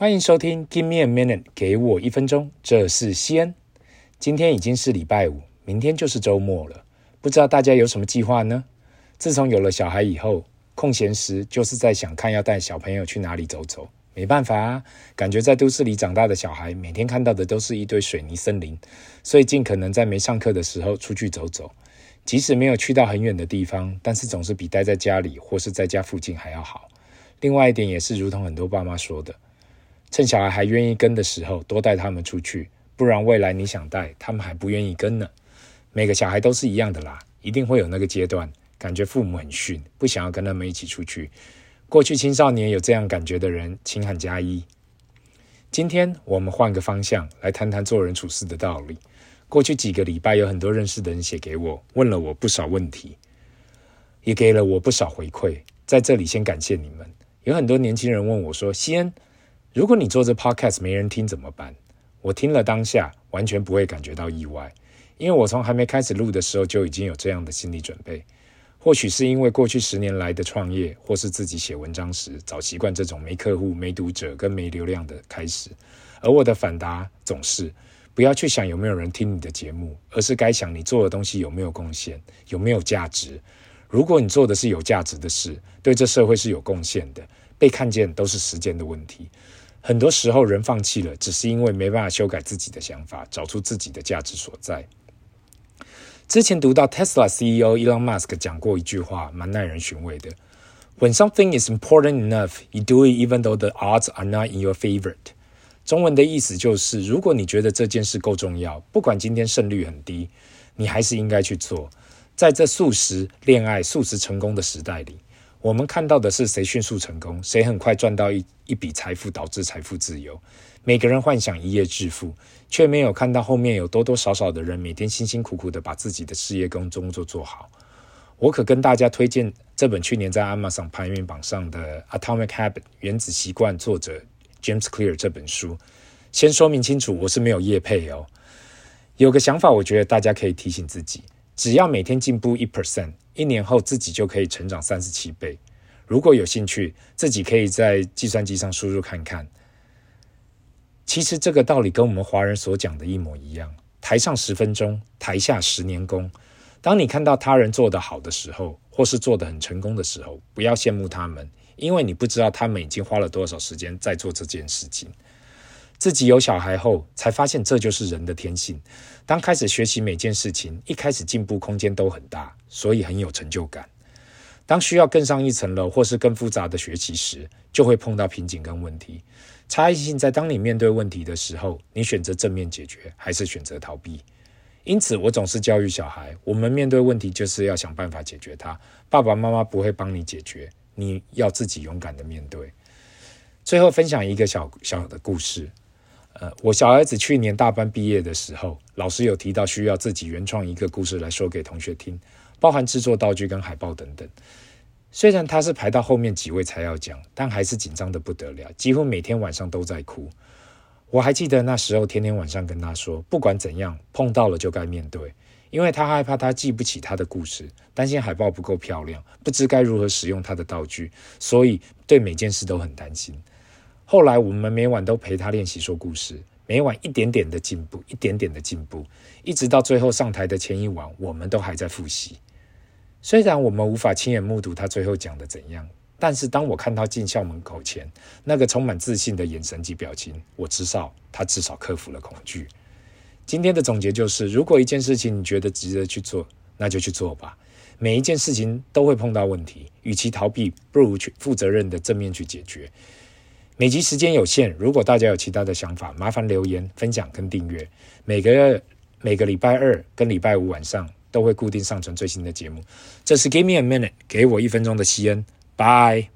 欢迎收听 Give me a minute，给我一分钟。这是西恩。今天已经是礼拜五，明天就是周末了。不知道大家有什么计划呢？自从有了小孩以后，空闲时就是在想看要带小朋友去哪里走走。没办法啊，感觉在都市里长大的小孩，每天看到的都是一堆水泥森林，所以尽可能在没上课的时候出去走走。即使没有去到很远的地方，但是总是比待在家里或是在家附近还要好。另外一点也是，如同很多爸妈说的。趁小孩还愿意跟的时候，多带他们出去，不然未来你想带，他们还不愿意跟呢。每个小孩都是一样的啦，一定会有那个阶段，感觉父母很逊，不想要跟他们一起出去。过去青少年有这样感觉的人，请喊加一。今天我们换个方向来谈谈做人处事的道理。过去几个礼拜，有很多认识的人写给我，问了我不少问题，也给了我不少回馈。在这里先感谢你们。有很多年轻人问我说：“西恩。”如果你做这 podcast 没人听怎么办？我听了当下完全不会感觉到意外，因为我从还没开始录的时候就已经有这样的心理准备。或许是因为过去十年来的创业，或是自己写文章时早习惯这种没客户、没读者跟没流量的开始。而我的反答总是：不要去想有没有人听你的节目，而是该想你做的东西有没有贡献，有没有价值。如果你做的是有价值的事，对这社会是有贡献的，被看见都是时间的问题。很多时候，人放弃了，只是因为没办法修改自己的想法，找出自己的价值所在。之前读到 Tesla CEO Elon Musk 讲过一句话，蛮耐人寻味的：“When something is important enough, you do it even though the odds are not in your favorite。”中文的意思就是，如果你觉得这件事够重要，不管今天胜率很低，你还是应该去做。在这速食恋爱、速食成功的时代里。我们看到的是谁迅速成功，谁很快赚到一一笔财富，导致财富自由。每个人幻想一夜致富，却没有看到后面有多多少少的人每天辛辛苦苦的把自己的事业跟工作做好。我可跟大家推荐这本去年在 Amazon 排名榜上的《Atomic Habit》原子习惯作者 James Clear 这本书。先说明清楚，我是没有业配哦。有个想法，我觉得大家可以提醒自己。只要每天进步一 percent，一年后自己就可以成长三十七倍。如果有兴趣，自己可以在计算机上输入看看。其实这个道理跟我们华人所讲的一模一样：台上十分钟，台下十年功。当你看到他人做得好的时候，或是做得很成功的时候，不要羡慕他们，因为你不知道他们已经花了多少时间在做这件事情。自己有小孩后，才发现这就是人的天性。当开始学习每件事情，一开始进步空间都很大，所以很有成就感。当需要更上一层楼或是更复杂的学习时，就会碰到瓶颈跟问题。差异性在当你面对问题的时候，你选择正面解决，还是选择逃避？因此，我总是教育小孩：我们面对问题就是要想办法解决它。爸爸妈妈不会帮你解决，你要自己勇敢的面对。最后分享一个小小的故事。呃，我小儿子去年大班毕业的时候，老师有提到需要自己原创一个故事来说给同学听，包含制作道具跟海报等等。虽然他是排到后面几位才要讲，但还是紧张得不得了，几乎每天晚上都在哭。我还记得那时候天天晚上跟他说，不管怎样碰到了就该面对，因为他害怕他记不起他的故事，担心海报不够漂亮，不知该如何使用他的道具，所以对每件事都很担心。后来我们每晚都陪他练习说故事，每晚一点点的进步，一点点的进步，一直到最后上台的前一晚，我们都还在复习。虽然我们无法亲眼目睹他最后讲的怎样，但是当我看到进校门口前那个充满自信的眼神及表情，我知道他至少克服了恐惧。今天的总结就是：如果一件事情你觉得值得去做，那就去做吧。每一件事情都会碰到问题，与其逃避，不如去负责任的正面去解决。每集时间有限，如果大家有其他的想法，麻烦留言、分享跟订阅。每个月每个礼拜二跟礼拜五晚上都会固定上传最新的节目。这是 Give me a minute，给我一分钟的西恩，拜。